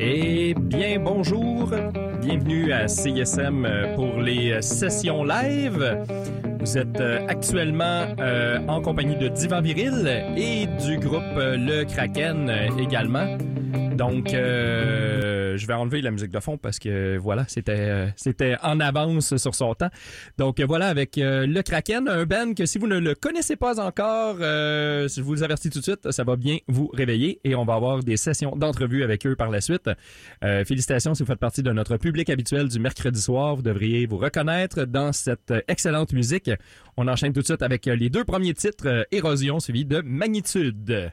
Eh bien, bonjour. Bienvenue à CISM euh, pour les euh, sessions live. Vous êtes euh, actuellement en compagnie de Divan Viril et du groupe Le Kraken également. Donc, euh, je vais enlever la musique de fond parce que voilà, c'était euh, c'était en avance sur son temps. Donc voilà, avec euh, le Kraken, un band que si vous ne le connaissez pas encore, je vous avertis tout de suite, ça va bien vous réveiller et on va avoir des sessions d'entrevue avec eux par la suite. félicitations si vous faites partie de notre public habituel du mercredi soir. Vous devriez vous reconnaître dans cette excellente musique. On enchaîne tout de suite avec les deux premiers titres, Érosion suivi de Magnitude.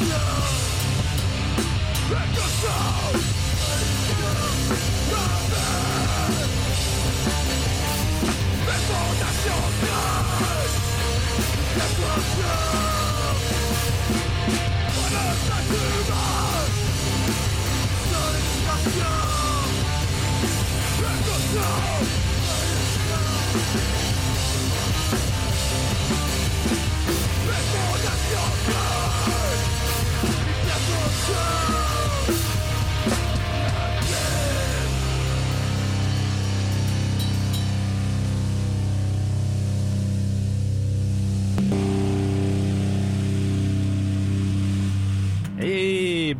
Yeah.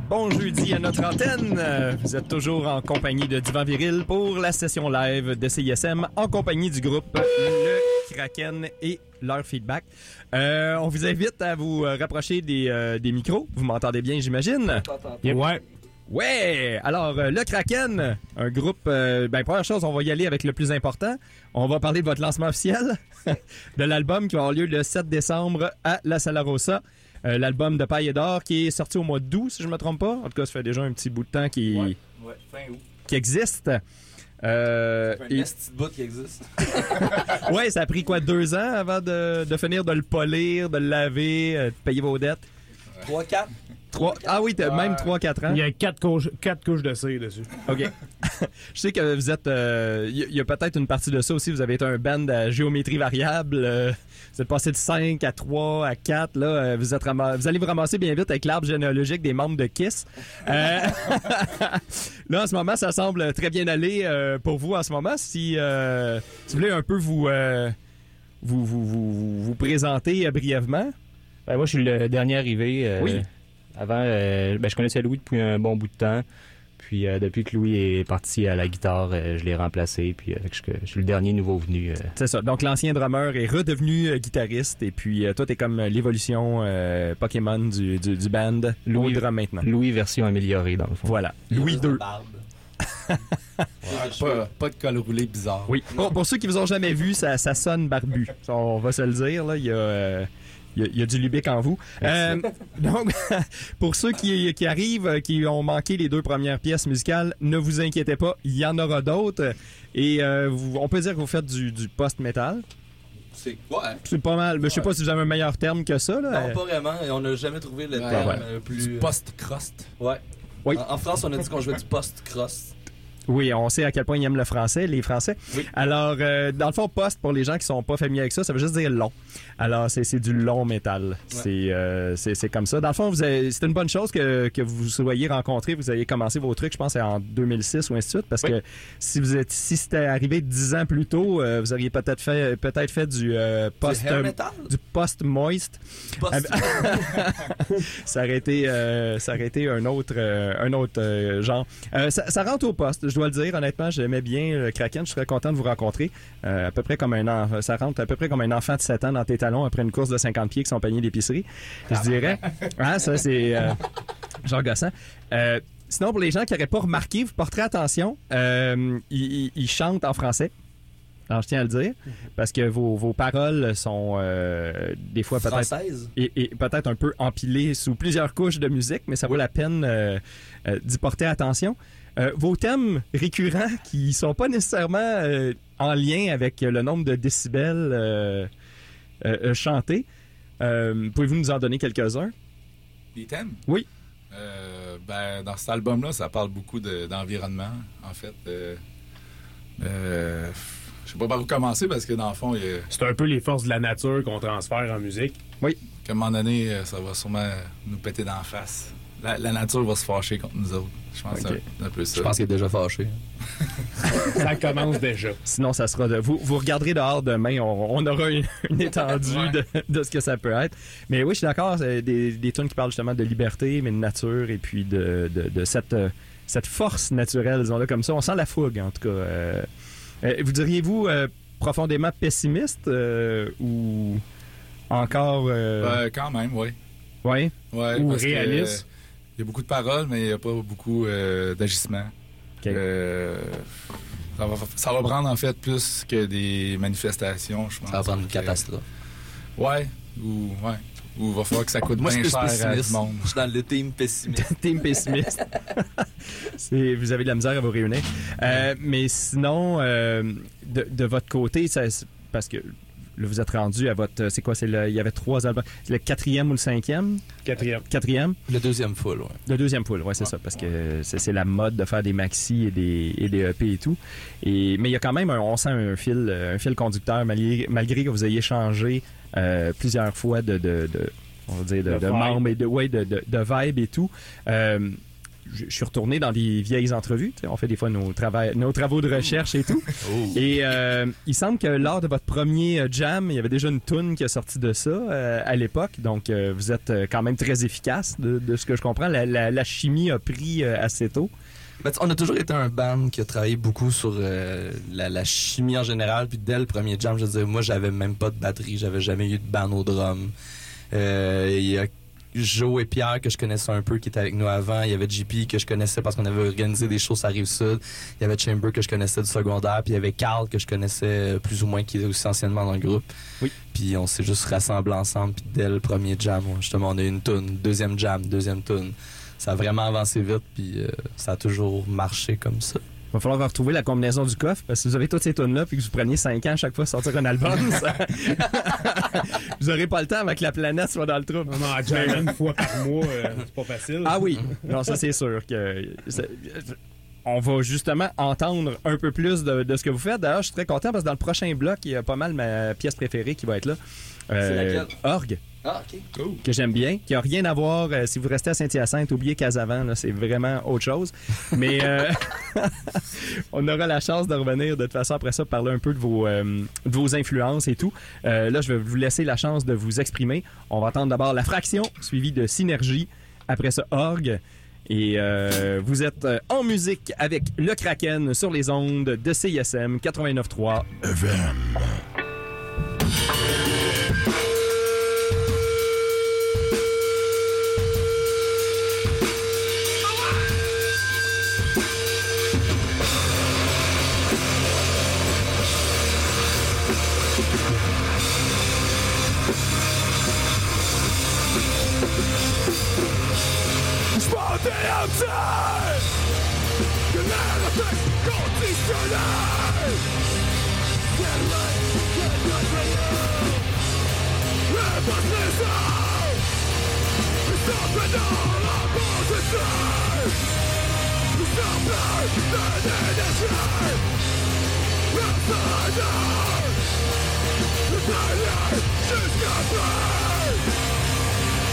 Bon jeudi à notre antenne. Vous êtes toujours en compagnie de Divan Viril pour la session live de CISM en compagnie du groupe Le Kraken et leur feedback. Euh, on vous invite à vous rapprocher des, euh, des micros. Vous m'entendez bien, j'imagine? Ouais. Ouais! Alors, euh, le Kraken, un groupe... euh, ben, première chose, on va y aller avec le plus important. On va parler de votre lancement officiel de l'album qui va avoir lieu le 7 décembre à La Sala Rosa. Euh, L'album de Paille et d'Or qui est sorti au mois d'août, si je me trompe pas. En tout cas, ça fait déjà un petit bout de temps qui, Ouais, fin août. qui existe. Euh, Un et- de bout qui existe. ouais, ça a pris quoi, deux ans avant de, de finir de le polir, de le laver, euh, de payer vos dettes? 3, 4. Trois, ah oui, t'as même 3-4 ans. Il y a quatre couches, quatre couches de cire dessus. OK. Je sais que vous êtes. euh, Il y a- il y a, peut-être une partie de ça aussi. Vous avez été un band à géométrie variable. euh, vous êtes passé de 5 à 3 à 4. Là, euh, vous, êtes vous allez vous ramasser bien vite avec l'arbre généalogique des membres de Kiss. Euh, là, en ce moment, ça semble très bien aller euh, pour vous en ce moment. Si, euh, si vous voulez un peu vous, euh, vous, vous, vous, vous présenter euh, brièvement. Ben, moi, je suis le dernier arrivé. euh, Oui. Avant, euh, ben, je connaissais Louis depuis un bon bout de temps. Puis euh, depuis que Louis est parti à la guitare, euh, je l'ai remplacé. Puis euh, je, je suis le dernier nouveau venu. euh. C'est ça. Donc, l'ancien drummer est redevenu euh, guitariste. Et puis, euh, toi, t'es comme l'évolution euh, Pokémon du, du, du band. Louis Louis- drum maintenant. Louis version améliorée, dans le fond. Voilà. Louis 2. Pas, pas de col roulé bizarre. Oui. Pour, pour ceux qui vous ont jamais vu, ça, ça sonne barbu. On va se le dire, là. Il y a, euh, il y a- il y a du lubic en vous. Euh, donc, pour ceux qui, qui arrivent, qui ont manqué les deux premières pièces musicales, ne vous inquiétez pas, il y en aura d'autres. Et euh, vous- on peut dire que vous faites du, du post-metal. C'est quoi? C'est pas mal. Mais je sais pas si vous avez un meilleur terme que ça. Là. Non, pas vraiment. On n'a jamais trouvé le Ouais, terme ouais. euh, plus. Du post-crust. Ouais. Oui. En, en France, on a dit qu'on jouait du post-cross. Oui, on sait à quel point ils aiment le français, les Français. Oui. Alors, euh, dans le fond, post, pour les gens qui sont pas familiers avec ça, ça veut juste dire long. Alors, c'est c'est du long métal. C'est euh, c'est c'est comme ça. Dans le fond, c'est une bonne chose que, que vous soyez rencontrés, vous ayez commencé vos trucs, je pense, en 2006 ou ainsi de suite, parce Oui. que si vous êtes si c'était arrivé dix ans plus tôt, euh, vous auriez peut-être fait peut-être fait du euh, post du post moist. Post- ça aurait été, ça aurait été un autre, un autre genre. Ça, ça rentre au poste, je dois le dire. Honnêtement, j'aimais bien le Kraken. Je serais content de vous rencontrer. À peu près comme un enfant. Ça rentre à peu près comme un enfant de 7 ans dans tes après une course de 50 pieds qui sont paniers d'épicerie. Je dirais. Ah, ça, c'est euh, genre gossant. Euh, Sinon, pour les gens qui n'auraient pas remarqué, vous porterez attention. Euh, ils, chantent en français. Alors, je tiens à le dire, parce que vos, vos paroles sont euh, des fois peut-être et, et peut-être un peu empilé sous plusieurs couches de musique, mais ça vaut la peine euh, euh, d'y porter attention. Vos thèmes récurrents qui sont pas nécessairement en lien avec le nombre de décibels euh, euh, chantés, euh, pouvez-vous nous en donner quelques-uns? Les thèmes? Oui. Euh, ben, dans cet album-là, ça parle beaucoup de- d'environnement, en fait. Euh, euh, je sais pas par où commencer parce que dans le fond, il y a- C'est un peu les forces de la nature qu'on transfère en musique. qu'à un moment donné, ça va sûrement nous péter d'en face. La, la nature va se fâcher contre nous autres. Je pense que Ok. c'est un peu ça. Je pense qu'il est déjà fâché. Ça commence déjà. Sinon, ça sera de vous. Vous regarderez dehors demain, on, on aura une, une étendue de, de ce que ça peut être. Mais oui, je suis d'accord. c'est Des, des tunes qui parlent justement de liberté, mais de nature et puis de, de, de cette, cette force naturelle, disons-le comme ça. On sent la fougue, en tout cas. Euh, euh, vous diriez-vous euh, profondément pessimiste euh, ou encore. quand même, oui. Ouais, Ou que, réaliste? euh, Il y a beaucoup de paroles, mais il n'y a pas beaucoup euh, d'agissement. Ok. Euh, ça, va, ça va prendre en fait plus que des manifestations, je pense. Ça va prendre une Que- catastrophe. Ouais, ou ouais. Ou va falloir que ça coûte Moi, je bien suis plus cher à pessimiste. monde? Je suis dans le team pessimiste. Team pessimiste. Vous avez de la misère à vous réunir. Euh, mais sinon, euh, de, de votre côté, ça, parce que vous êtes rendu à votre. C'est quoi c'est le- Il y avait trois albums. C'est le quatrième ou le cinquième? Quatrième. Quatrième Le deuxième full, ouais. Le deuxième pool, ouais, c'est ça, parce que c'est c'est la mode de faire des maxi et des, et des EP et tout. Et, mais il y a quand même, un, on sent un fil, euh, un fil conducteur, malgré, malgré que vous ayez changé euh, plusieurs fois de, de, de- on va dire, de, De de vibe. membres et de, ouais, de, de, de vibe et tout. Euh, je je suis retourné dans des vieilles entrevues. On fait des fois nos, travaux de recherche et tout. Et euh, il semble que lors de votre premier euh, jam, il y avait déjà une toune qui est sortie de ça euh, à l'époque. Donc, euh, vous êtes quand même très efficace de, de ce que je comprends. La, la- la chimie a pris assez tôt. Ben, on a toujours été un band qui a travaillé beaucoup sur euh, la, la chimie en général. Puis dès le premier jam, je veux dire, moi, j'avais même pas de batterie. J'avais jamais eu de band au drum. Euh, Il y a Joe et Pierre que je connaissais un peu qui étaient avec nous avant. Il y avait JP que je connaissais parce qu'on avait organisé des choses à Rive-Sud. Il y avait Chamber que je connaissais du secondaire. Puis il y avait Carl que je connaissais euh, plus ou moins qui est aussi anciennement dans le groupe. Oui. Puis on s'est juste rassemblés ensemble. Puis dès le premier jam, justement, on a eu une tune. Deuxième jam, deuxième tune. Ça a vraiment avancé vite. Puis euh, ça a toujours marché comme ça. Il va falloir retrouver la combinaison du coffre parce que si vous avez toutes ces tunes là puis que vous preniez 5 ans à chaque fois sortir un album, ça- vous aurez pas le temps avec la planète soit dans le trou. Non, non, à jammer une fois par mois, euh, c'est pas facile. Ah oui, non, ça c'est sûr que on va justement entendre un peu plus de, de ce que vous faites. D'ailleurs, je suis très content parce que dans le prochain bloc, il y a pas mal ma pièce préférée qui va être là. C'est laquelle? Orgue, Ah, ok. que j'aime bien, qui a rien à voir. euh, si vous restez à Saint-Hyacinthe, oubliez Casavant, là, c'est vraiment autre chose. Mais euh, on aura la chance de revenir de toute façon après ça, parler un peu de vos, euh, de vos influences et tout. Euh, là, je vais vous laisser la chance de vous exprimer. On va entendre d'abord la fraction, suivie de synergie. Après ça, orgue. Et euh, vous êtes euh, en musique avec le Kraken sur les ondes de CISM 89.3 mountain! You never affect God destroyer Can't light, can't light right you. Relentless now It's up all opposition. balls are safe It's up The daylight just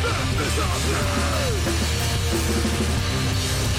Let me stop you!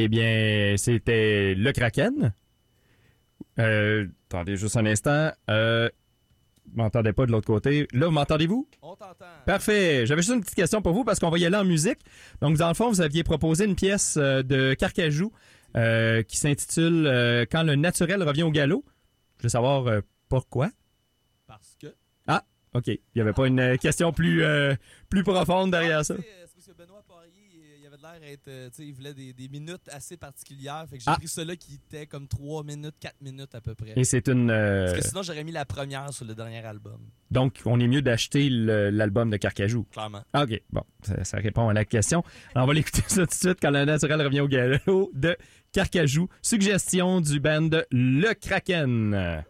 Eh bien, c'était le Kraken. Euh, attendez juste un instant. Euh, m'entendez pas de l'autre côté. Là, vous m'entendez-vous? On t'entend. Parfait. J'avais juste une petite question pour vous parce qu'on va y aller en musique. Donc, dans le fond, vous aviez proposé une pièce euh, de Carcajou euh, qui s'intitule Quand le naturel revient au galop. Je veux savoir pourquoi. Parce que. OK. Il n'y avait pas une question plus, plus profonde derrière Ah, ça. tu sais, C'est parce que Benoît Poirier, il avait l'air euh, tu sais, il voulait des, des minutes assez particulières. Fait que j'ai Ah. pris cela qui était comme 3 minutes, 4 minutes à peu près. Et c'est une. euh, Parce que sinon, j'aurais mis la première sur le dernier album. donc, on est mieux d'acheter l'album de Carcajou. Clairement. Ah, OK. Bon, ça, ça répond à la question. Alors, on va l'écouter ça tout de suite quand le naturel revient au galop de Carcajou. Suggestion du band Le Kraken.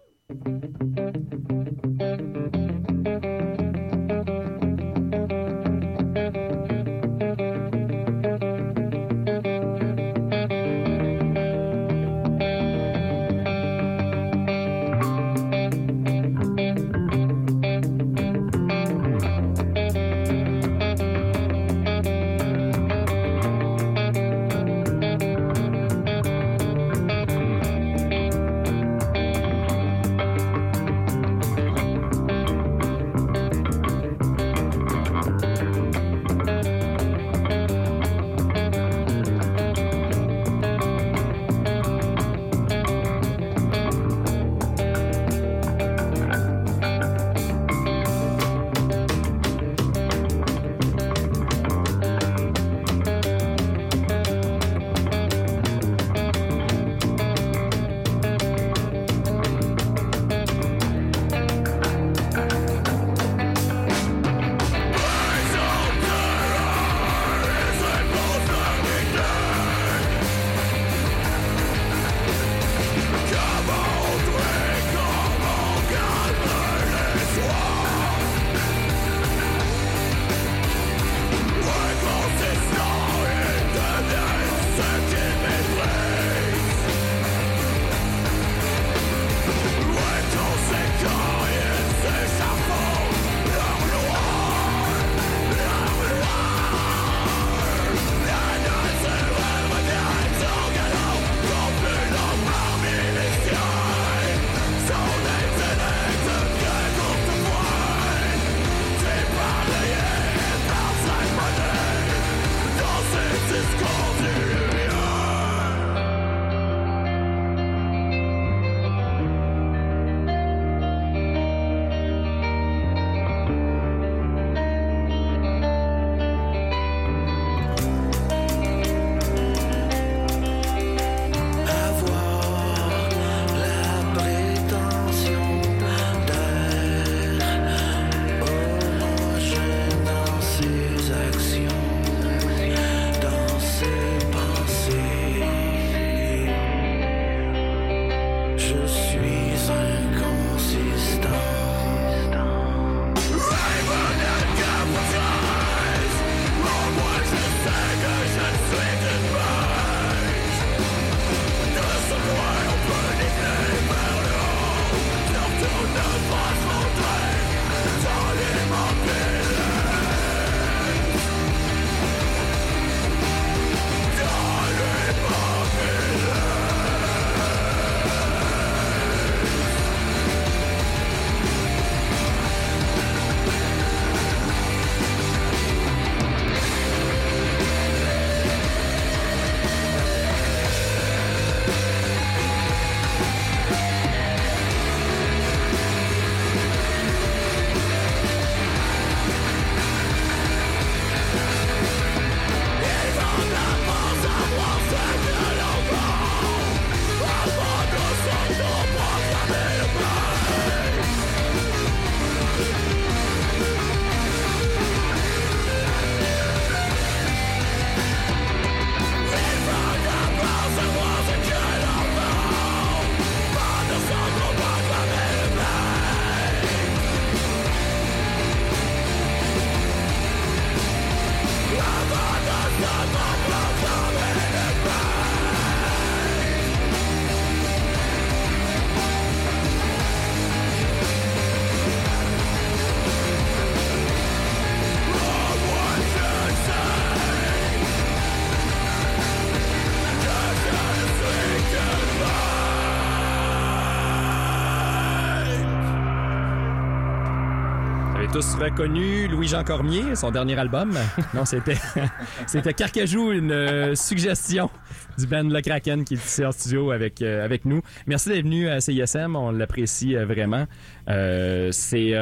Tous reconnu Louis-Jean Cormier, son dernier album. non, c'était c'était Carcajou, une euh, suggestion du band Le Kraken qui est ici en studio avec, euh, avec nous. Merci d'être venu à CISM, on l'apprécie euh, vraiment. Euh, c'est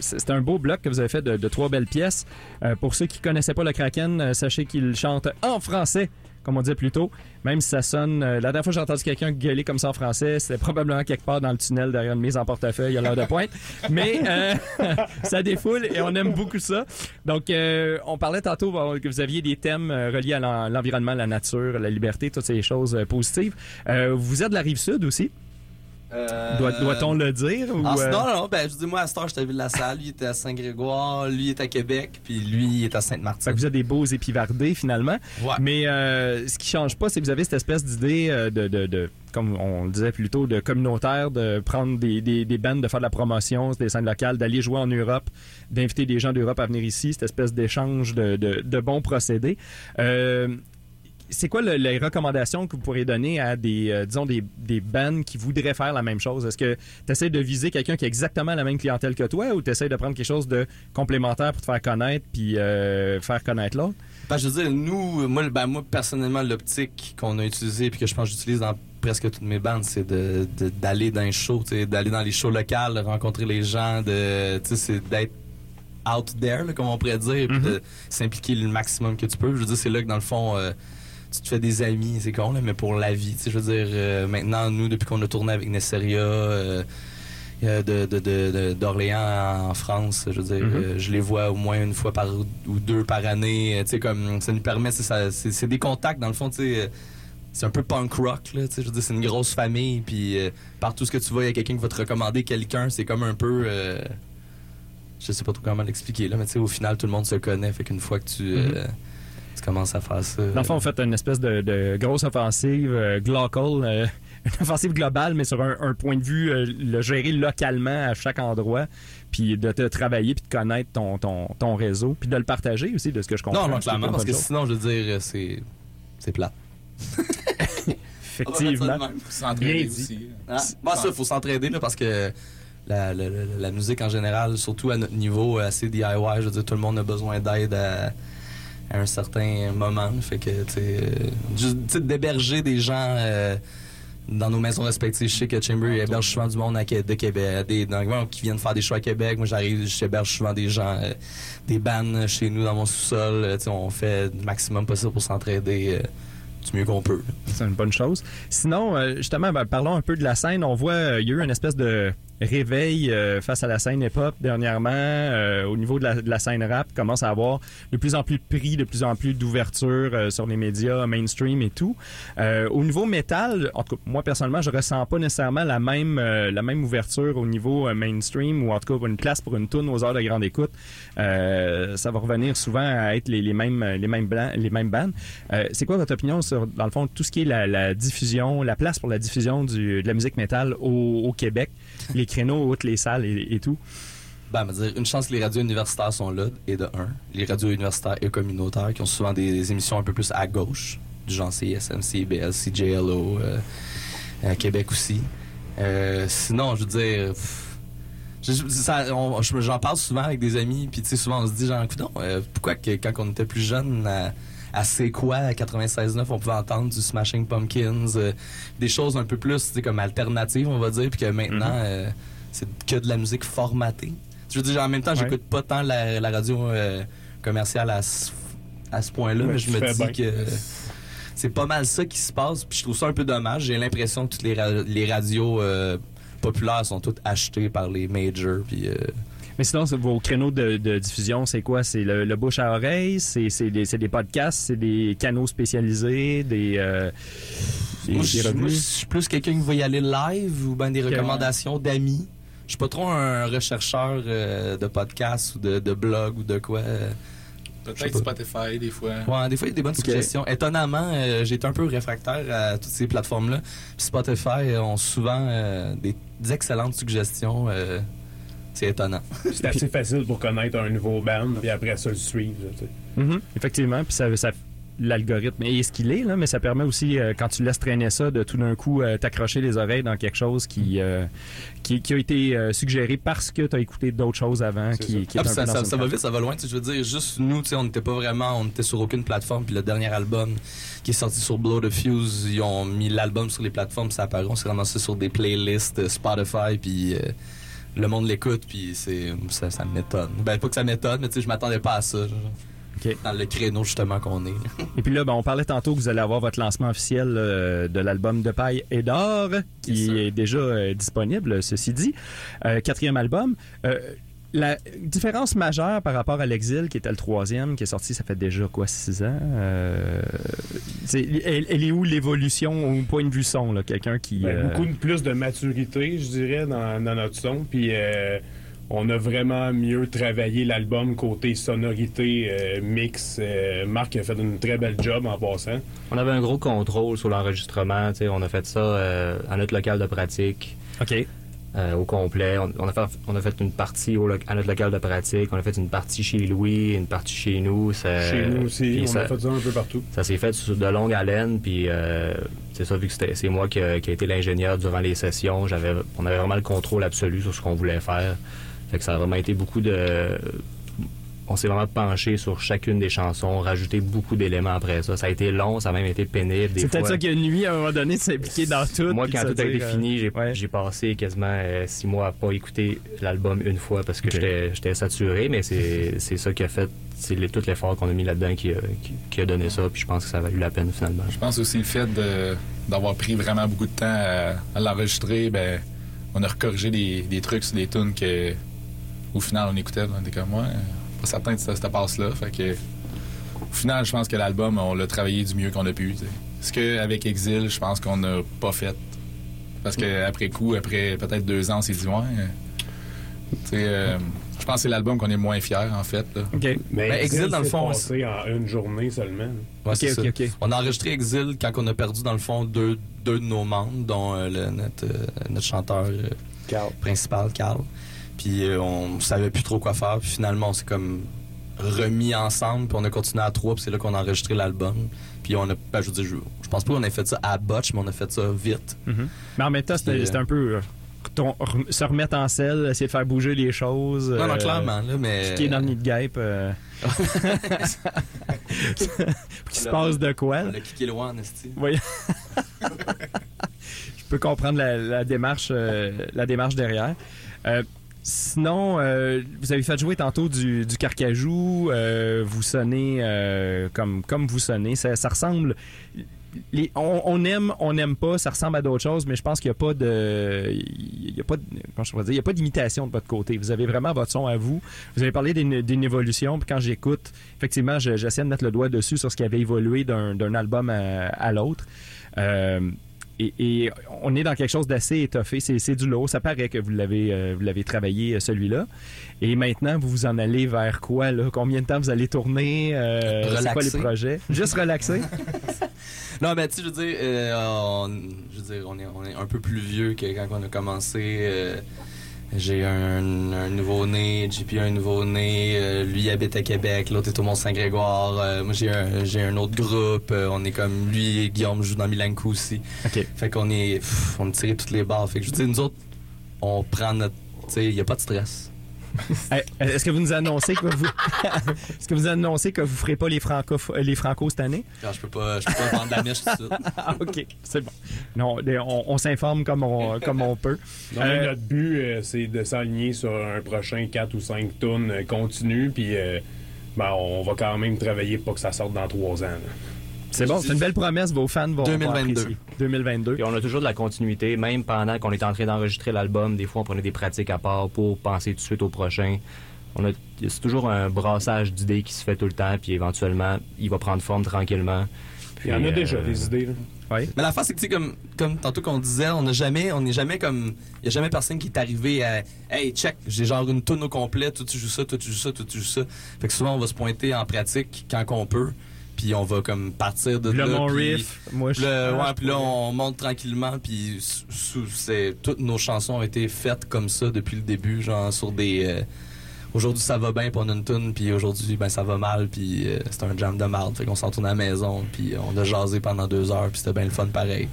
c'est un beau bloc que vous avez fait de, de trois belles pièces. Pour ceux qui connaissaient pas Le Kraken, sachez qu'il chante en français comme on disait plus tôt, même si ça sonne... euh, la dernière fois que j'ai entendu quelqu'un gueuler comme ça en français, c'était probablement quelque part dans le tunnel derrière une mise en portefeuille à l'heure de pointe. Mais euh, ça défoule et on aime beaucoup ça. Donc, euh, on parlait tantôt que vous aviez des thèmes reliés à l'en- l'environnement, la nature, la liberté, toutes ces choses positives. Vous êtes de la rive sud aussi, Euh, Doit- doit-on le dire? Ou, Ah, euh, non, non, ben, je dis, moi, à Star, j'étais à Ville-la-Salle, lui, il était à Saint-Grégoire, lui, il était à Québec, puis lui, il est à Sainte-Martine. vous êtes des beaux épivardés finalement. Ouais. Mais euh, ce qui change pas, c'est que vous avez cette espèce d'idée de, de, de- comme on le disait plus tôt, de communautaire, de prendre des, des, des bands, de faire de la promotion, des scènes locales, d'aller jouer en Europe, d'inviter des gens d'Europe à venir ici, cette espèce d'échange de, de, de bons procédés. Euh, c'est quoi le- les recommandations que vous pourriez donner à des, euh, disons, des, des bands qui voudraient faire la même chose? Est-ce que tu essaies de viser quelqu'un qui a exactement la même clientèle que toi ou tu essaies de prendre quelque chose de complémentaire pour te faire connaître puis euh, faire connaître l'autre? Ben, je veux dire, nous, moi, ben, moi personnellement, l'optique qu'on a utilisée puis que je pense que j'utilise dans presque toutes mes bandes, c'est de, d'aller dans les shows, d'aller dans les shows locales, rencontrer les gens, de, c'est d'être out there, là, comme on pourrait dire, puis de s'impliquer le maximum que tu peux. Je veux dire, c'est là que dans le fond, euh, tu te fais des amis, c'est con, là, mais pour la vie, je veux dire, euh, maintenant, nous, depuis qu'on a tourné avec Nesseria, euh, euh, de, de- de- de- d'Orléans en France. Je veux dire, Mhm. euh, je les vois au moins une fois par ou deux par année. Tu sais, comme ça nous permet, c'est, ça- c'est, c'est des contacts dans le fond. Tu sais, c'est un peu punk rock là. Tu sais, je veux dire, c'est une grosse famille. Puis euh, partout ce que tu vois, il y a quelqu'un qui va te recommander quelqu'un. C'est comme un peu, euh, je sais pas trop comment l'expliquer là, mais tu sais, au final, tout le monde se connaît. Fait qu'une fois que tu, euh, tu commences à faire ça. Dans le fond, vous faites une espèce de, de grosse offensive euh, global, euh, une offensive globale, mais sur un, un point de vue, euh, le gérer localement à chaque endroit, puis de te travailler, puis de connaître ton, ton, ton réseau, puis de le partager aussi, de ce que je comprends. non, non, clairement, parce que chose. sinon, je veux dire, euh, c'est, c'est plate. Effectivement. S'entraider Bien dit. aussi. Ah, bon, ça, il faut s'entraider là, parce que la, la- la- la musique en général, surtout à notre niveau euh, assez DIY, je veux dire, tout le monde a besoin d'aide à, à un certain moment. Fait que, tu sais, euh, d'héberger des gens euh, dans nos maisons respectives. Je sais que Chamber héberge souvent du monde à, de Québec, des, dans- ouais, qui viennent faire des choix à Québec. Moi, j'arrive, j'héberge souvent des gens, euh, des bands chez nous dans mon sous-sol. Euh, tu sais, on fait le maximum possible pour s'entraider euh, mieux qu'on peut. C'est une bonne chose. Sinon, euh, justement, ben, parlons un peu de la scène. On voit, euh, il y a eu une espèce de réveil euh, face à la scène hip-hop dernièrement. au niveau de la, de la scène rap, commence à avoir de plus en plus de prix, de plus en plus d'ouverture sur les médias mainstream et tout. Au niveau métal, en tout cas, moi personnellement, je ressens pas nécessairement la même la même ouverture au niveau mainstream ou en tout cas une place pour une tune aux heures de grande écoute. Ça va revenir souvent à être les, mêmes les mêmes les mêmes bandes. C'est quoi votre opinion sur dans le fond tout ce qui est la, la diffusion, la place pour la diffusion du, de la musique métal au, au Québec, les créneaux, outre les salles et, et tout. Ben, dire, une chance que les radios universitaires sont là, et de un. Les radios universitaires et communautaires qui ont souvent des, des émissions un peu plus à gauche, du genre CSM, CBL, CJLO, euh, à Québec aussi. Euh, sinon, je veux dire, j'en parle souvent avec des amis, puis tu sais, souvent on se dit, genre, écoute, pourquoi que quand on était plus jeune, à, à C'est quoi, à 96.9, on pouvait entendre du Smashing Pumpkins, euh, des choses un peu plus, comme alternatives, on va dire, puis que maintenant, euh, c'est que de la musique formatée. Je veux dire, en même temps, Ouais. j'écoute pas tant la, la radio euh, commerciale à ce, à ce point-là, Ouais, mais je me dis bien. que c'est pas mal ça qui se passe, puis je trouve ça un peu dommage. J'ai l'impression que toutes les, ra- les radios populaires sont toutes achetées par les majors, puis Mais sinon, c'est- vos créneaux de, de diffusion, c'est quoi? C'est le, le bouche à oreille? C'est c'est des, c'est des podcasts? C'est des canaux spécialisés? Des, euh, des- moi, des je moi, revues? je suis plus quelqu'un qui va y aller live ou ben des recommandations d'amis. Je suis pas trop un rechercheur euh, de podcasts ou de, de blogs ou de quoi. euh. Peut-être. Spotify, des fois. Ouais, des fois, il y a des bonnes suggestions. Étonnamment, euh, j'ai été un peu réfractaire à toutes ces plateformes-là. Puis Spotify euh, ont souvent euh, des, des excellentes suggestions. euh, c'est étonnant. C'est assez facile pour connaître un nouveau band, puis après ça, le suivre. sais. Mhm, effectivement. Puis ça, ça l'algorithme est ce qu'il est, là, mais ça permet aussi, euh, quand tu laisses traîner ça, de tout d'un coup euh, t'accrocher les oreilles dans quelque chose qui, euh, qui, qui a été euh, suggéré parce que tu as écouté d'autres choses avant. Qui, qui est Ah, ça, ça, ça va vite, ça va loin. Je veux dire, juste nous, tu sais, on n'était pas vraiment, on était sur aucune plateforme. Puis le dernier album qui est sorti sur Blow the Fuse, ils ont mis l'album sur les plateformes, ça apparaît. On s'est ramassé sur des playlists Spotify, puis euh, le monde l'écoute, puis c'est ça, ça m'étonne. Ben pas que ça m'étonne, mais tu sais, je m'attendais pas à ça. genre. Dans le créneau justement qu'on est. Et puis là, ben, on parlait tantôt que vous allez avoir votre lancement officiel euh, de l'album de paille et d'or, qui est déjà euh, disponible, ceci dit. Euh, quatrième album. La différence majeure par rapport à l'Exil, qui était le troisième, qui est sorti, ça fait déjà quoi, six ans? Euh, elle, elle est où l'évolution au point de vue son? là? Quelqu'un qui... Ben, euh, Beaucoup de plus de maturité, je dirais, dans, dans notre son. Puis euh, on a vraiment mieux travaillé l'album côté sonorité, euh, mix. Euh, Marc a fait une très belle job en passant. On avait un gros contrôle sur l'enregistrement. On a fait ça euh, à notre local de pratique OK. Euh, au complet. On, on a fait, on a fait une partie au à notre local de pratique. On a fait une partie chez Louis, une partie chez nous. ça- Chez nous aussi, on ça, a fait ça un peu partout. ça s'est fait sur de longue haleine. Puis euh, c'est ça, vu que c'est moi qui, a- qui a été l'ingénieur durant les sessions, j'avais, on avait vraiment le contrôle absolu sur ce qu'on voulait faire. Fait que ça a vraiment été beaucoup de. On s'est vraiment penché sur chacune des chansons, rajouté beaucoup d'éléments après ça. Ça a été long, ça a même été pénible. des C'est peut-être ça qui a nuit à un moment donné de s'impliquer dans tout. Moi, quand tout a été euh, fini, j'ai ouais. passé quasiment euh, six mois à pas écouter l'album une fois parce que j'étais saturé, mais c'est c'est ça qui a fait, c'est les- tout l'effort qu'on a mis là-dedans qui, a- qui, qui a donné ça, puis je pense que ça a valu la peine finalement. Je pense aussi le fait d'avoir pris vraiment beaucoup de temps à, à l'enregistrer, ben, on a recorrigé des, des trucs sur des tunes que, au final, on écoutait, on était comme moi, pas certain de cette, cette passe-là. Fait que, au final, je pense que l'album, on l'a travaillé du mieux qu'on a pu. Ce qu'avec Exil, je pense qu'on n'a pas fait. Parce qu'après coup, après peut-être deux ans, on s'est dit, ouais. euh, euh, je pense que c'est l'album qu'on est moins fier, en fait. là. OK. Mais Ben, Exil, dans le fond, passé en une journée seulement. Ouais, c'est. On a enregistré Exil quand on a perdu, dans le fond, deux, deux de nos membres, dont euh, le- notre, euh, notre chanteur euh, Carl. principal, Carl. Puis euh, on savait plus trop quoi faire. Puis finalement, on s'est comme remis ensemble. Puis on a continué à trois. Puis c'est là qu'on a enregistré l'album. Puis on a, ben, je veux dire, je, je pense pas qu'on ait fait ça à botch, mais on a fait ça vite. Mhm. Mais en même temps, c'était euh, un peu euh, ton- se remettre en selle, essayer de faire bouger les choses. Non, non, clairement, là, mais... Qui est dans le nid de guêpe. euh, qu'il se passe de quoi? On a kické loin, en esti. Oui. Je peux comprendre la, la démarche, euh, la démarche derrière. Euh, sinon, euh, vous avez fait jouer tantôt du, du carcajou. euh, vous sonnez euh, comme, comme vous sonnez. Ça, ça ressemble. les- on, on aime, on n'aime pas. Ça ressemble à d'autres choses, mais je pense qu'il n'y a pas de, il y a pas, de- dire, il y a pas d'imitation de votre côté. Vous avez vraiment votre son à vous. Vous avez parlé d'une évolution. Puis quand j'écoute, effectivement, je- j'essaie de mettre le doigt dessus sur ce qui avait évolué d'un d'un album à, à l'autre. Et, et on est dans quelque chose d'assez étoffé. C'est du lot. Ça paraît que vous l'avez euh, vous l'avez travaillé, euh, celui-là. Et maintenant, vous vous en allez vers quoi? Là? Combien de temps vous allez tourner? Euh, c'est quoi les projets? Juste relaxer? Non, mais tu sais, je veux dire, euh, on, je veux dire on, est, on est un peu plus vieux que quand on a commencé. J'ai un, un nouveau-né, JP a un nouveau-né, euh, lui habite à Québec, l'autre est au Mont-Saint-Grégoire. euh, moi j'ai un, j'ai un autre groupe, euh, on est comme lui et Guillaume joue dans Milanco aussi. OK. Fait qu'on est, pff, on est tiré toutes les barres. Fait que je veux dire, nous autres, on prend notre, tu sais, il y a pas de stress. Eh, Est-ce que vous nous annoncez que vous Est-ce que vous annoncez que vous ferez pas les franco les franco cette année? Quand je peux pas, je peux pas vendre la mèche tout de suite. Ah OK, c'est bon. Non, on, on s'informe comme on comme on peut. Non, Euh, notre but, euh, c'est de s'aligner sur un prochain 4 ou 5 tonnes euh, continu, puis euh, ben, on va quand même travailler pour que ça sorte dans 3 ans. là. C'est bon, c'est une belle promesse, vos fans vont, vont 2022. apprécier. 2022. Puis on a toujours de la continuité, même pendant qu'on est en train d'enregistrer l'album. Des fois, on prenait des pratiques à part pour penser tout de suite au prochain. On a, c'est toujours un brassage d'idées qui se fait tout le temps, puis éventuellement, il va prendre forme tranquillement. Il y en a Puis, déjà euh, des idées. là. Oui. Mais la face, c'est que, tu sais, comme, comme tantôt qu'on disait, on n'a jamais, on n'est jamais comme, il y a jamais personne qui est arrivé à, hey, check, j'ai genre une tonne au complet, toi tu joues ça, toi tu joues ça, toi tu joues ça. Fait que souvent, on va se pointer en pratique quand qu'on peut, puis on va comme partir de Le là. mon puis- riff, moi je ah, ouais, puis là, on monte tranquillement, puis c'est toutes nos chansons ont été faites comme ça depuis le début, genre sur des, euh, aujourd'hui ça va bien, puis on a une tune, puis aujourd'hui ben ça va mal, puis euh, c'est un jam de marde. Fait qu'on s'en tourne à la maison, puis on a jasé pendant deux heures, puis c'était bien le fun pareil.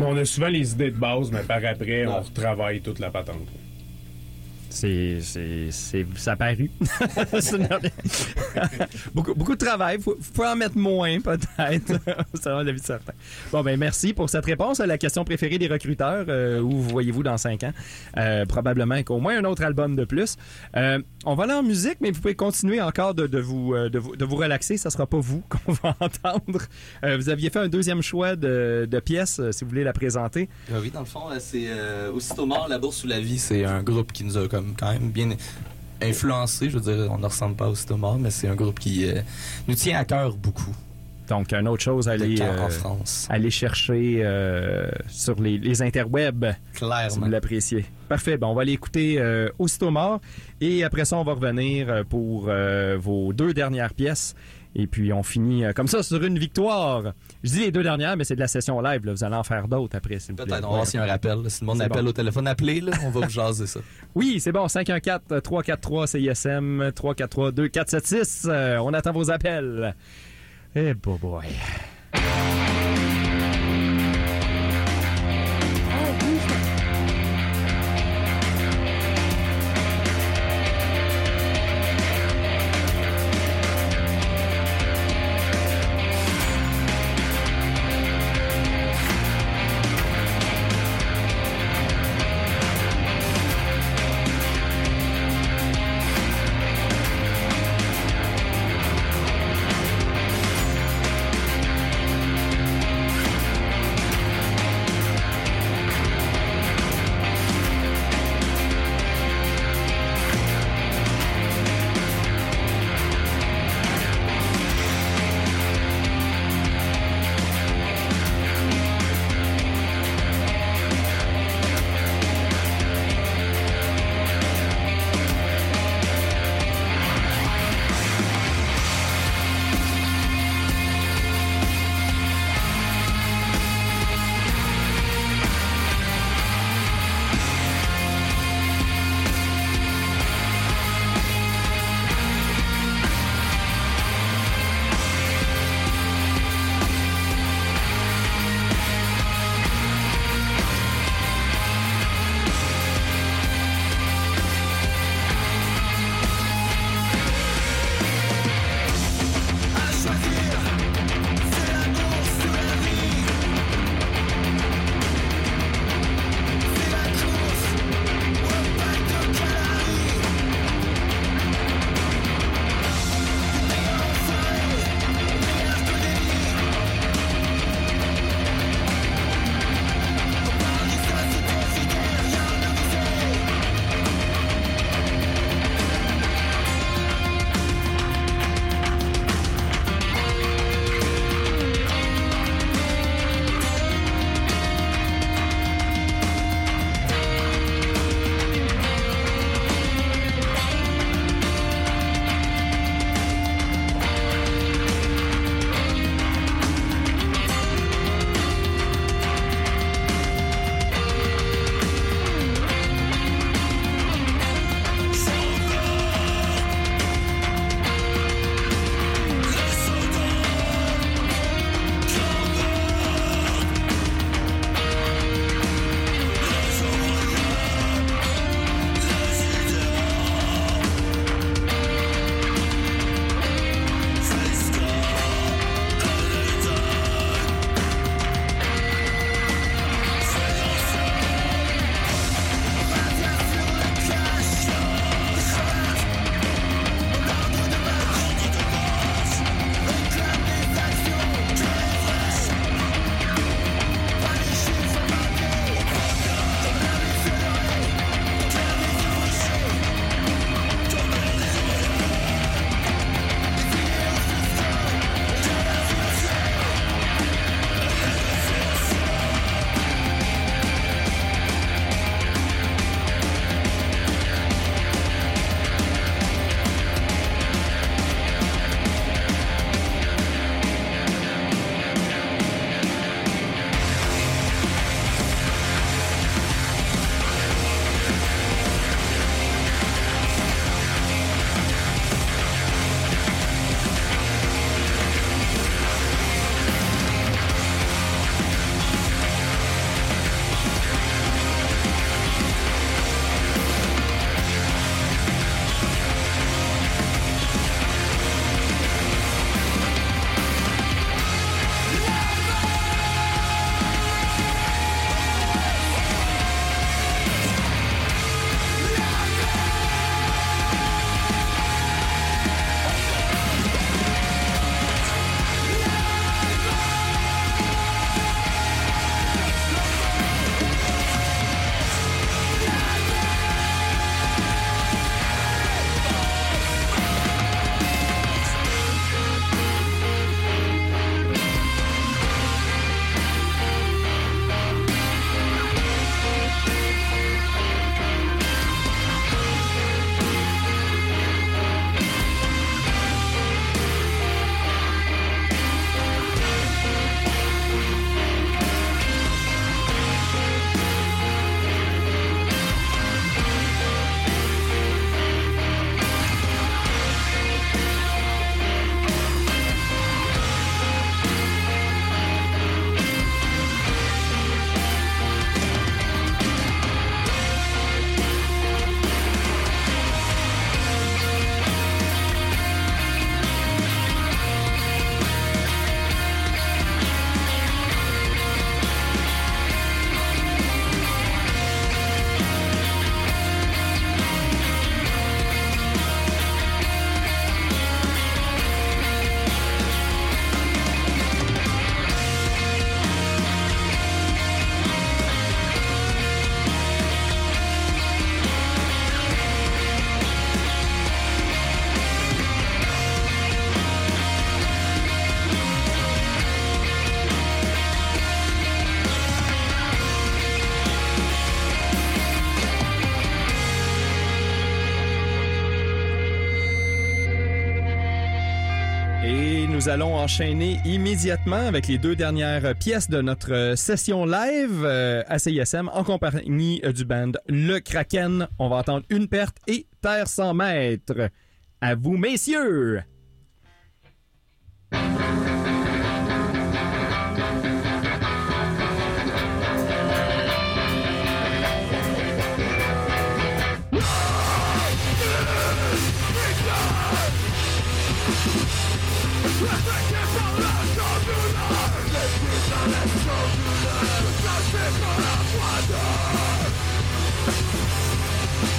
On a souvent les idées de base, mais par après, on retravaille toute la patente. C'est, c'est, ça paru. Beaucoup, beaucoup de travail. Faut, faut en mettre moins, peut-être. C'est vraiment l'avis de certains. Bon, ben, merci pour cette réponse à la question préférée des recruteurs. euh, où vous voyez-vous dans cinq ans? Euh, probablement qu'au moins un autre album de plus. Euh, on va aller en musique, mais vous pouvez continuer encore de, de vous, euh, de, vous, de vous relaxer. Ça sera pas vous qu'on va entendre. Vous aviez fait un deuxième choix de, de pièce, si vous voulez la présenter. Ah oui, dans le fond, c'est Aussitôt mort, La bourse ou la vie, c'est un groupe qui nous a comme quand même bien influencé. Je veux dire, on ne ressemble pas Aussitôt mort, mais c'est un groupe qui euh, nous tient à cœur beaucoup. Donc, une autre chose aller, euh, aller chercher euh, sur les, les interwebs. si vous Clairement. l'appréciez. Parfait. Ben, on va aller écouter euh, Aussitôt mort. Et après ça, on va revenir euh, pour vos deux dernières pièces. Et puis, on finit euh, comme ça sur une victoire. Je dis les deux dernières, mais c'est de la session live. là. Vous allez en faire d'autres après, s'il vous plaît. Peut-être, on va voir s'il y a un rappel. là. Si le monde appelle bon. au téléphone, appelez, là, on va vous jaser ça. Oui, c'est bon. 514-343 CISM 343-2476. Euh, on attend vos appels. Eh, boy, boy. Nous allons enchaîner immédiatement avec les deux dernières pièces de notre session live euh, à CISM en compagnie euh, du band Le Kraken. On va entendre Une perte et Terre sans mètres. À vous, messieurs!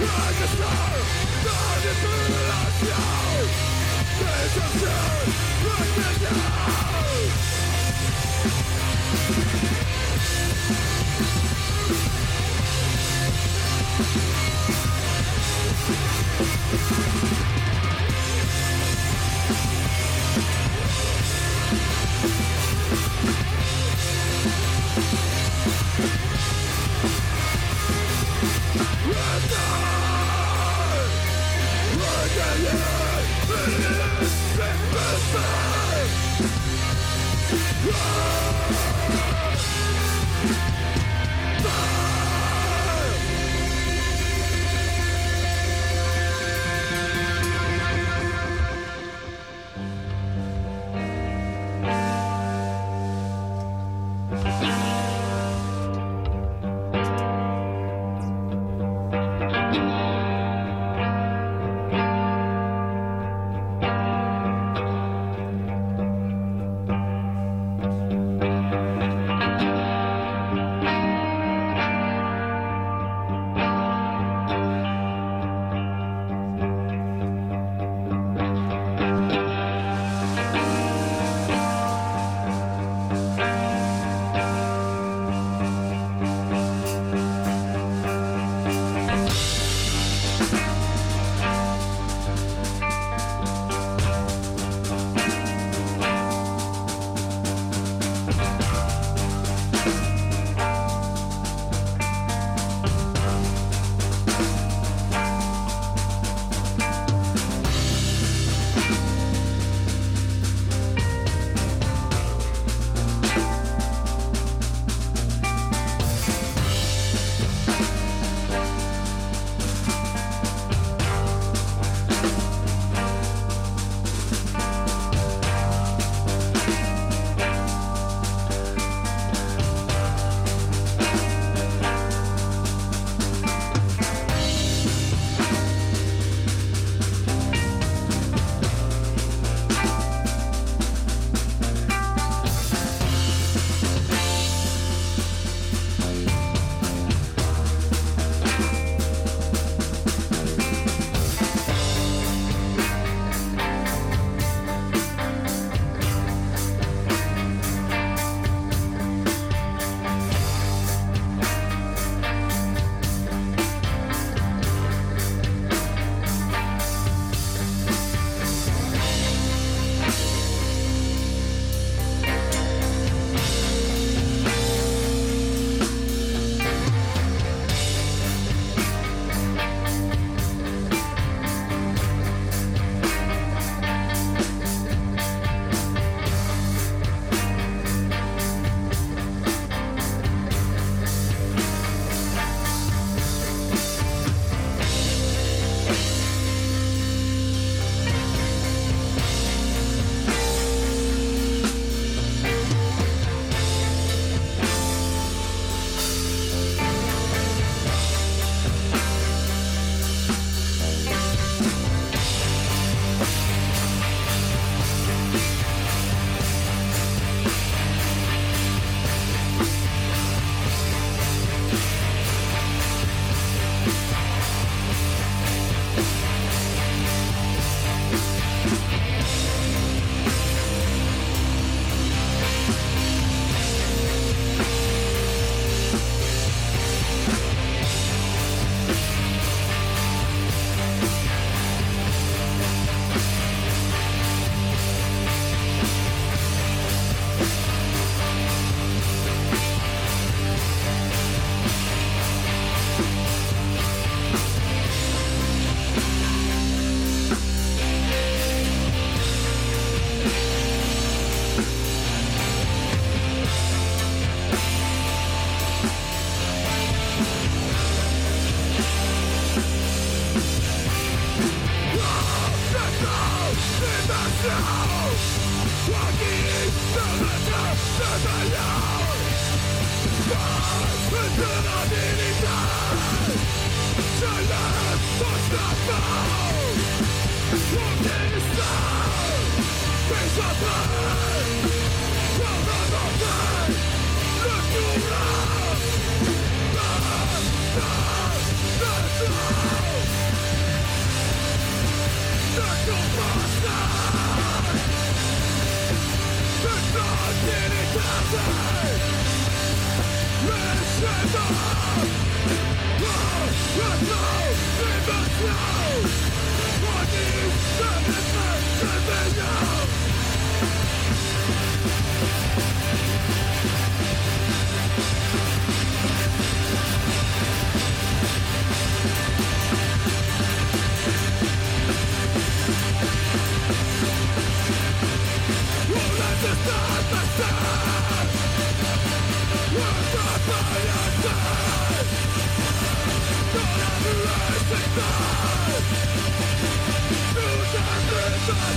Register, not in the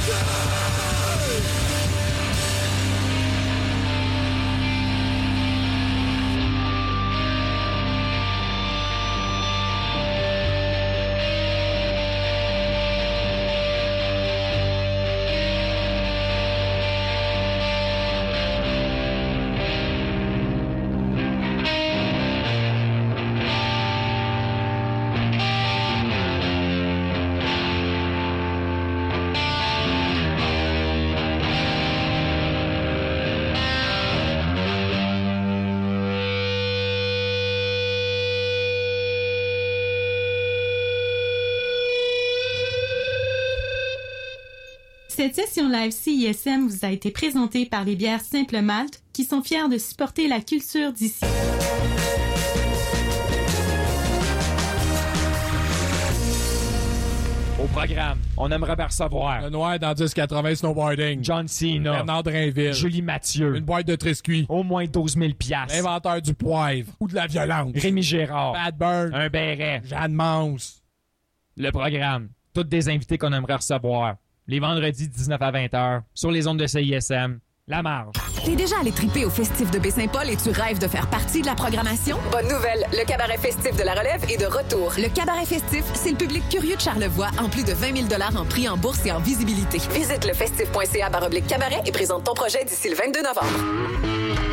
Yeah! Cette session live CISM vous a été présentée par les bières Simple Malte qui sont fiers de supporter la culture d'ici. Au programme, on aimerait bien recevoir Le noir dans 1080 snowboarding. John Cena, Bernard Drainville. Julie Mathieu, Une boîte de triscuits. au moins 12 000 piastres. L'inventeur du poivre. Ou de la violence. Rémi Gérard, Bad Burn. un béret. Jeanne Mance. Le programme, toutes des invités qu'on aimerait recevoir. Les vendredis 19 à 20 h sur les ondes de CISM. La marge. T'es déjà allé triper au festif de Baie-Saint-Paul et tu rêves de faire partie de la programmation? Bonne nouvelle! Le cabaret festif de la relève est de retour. Le cabaret festif, c'est le public curieux de Charlevoix en plus de 20 000 en prix en bourse et en visibilité. Visite le festif.ca baroblique cabaret et présente ton projet d'ici le 22 novembre.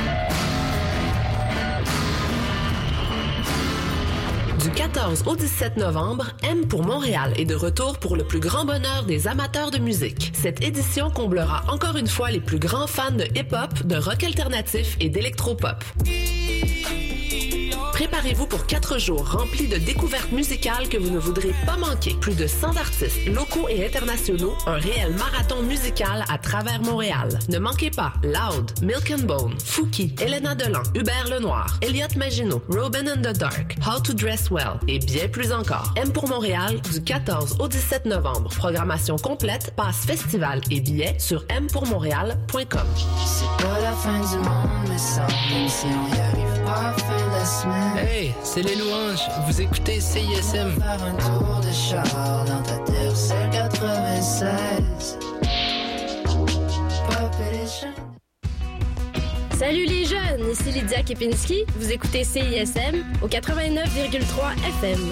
14 au 17 novembre, M pour Montréal est de retour pour le plus grand bonheur des amateurs de musique. Cette édition comblera encore une fois les plus grands fans de hip-hop, de rock alternatif et d'électropop. Préparez-vous pour quatre jours remplis de découvertes musicales que vous ne voudrez pas manquer. Plus de 100 artistes locaux et internationaux, un réel marathon musical à travers Montréal. Ne manquez pas Loud, Milk and Bone, Fouki, Elena Delan, Hubert Lenoir, Elliot Maginot, Robin in the Dark, How to Dress Well et bien plus encore. M pour Montréal du 14 au 17 novembre. Programmation complète, passe festival et billets sur mpourmontréal.com. C'est pas la fin du monde, mais ça, Hey, c'est les louanges. Vous écoutez CISM. Faire un tour de char dans ta terre, c'est 96. Pop Edition. Salut les jeunes, ici Lydia Kepinski. Vous écoutez CISM au 89,3 FM.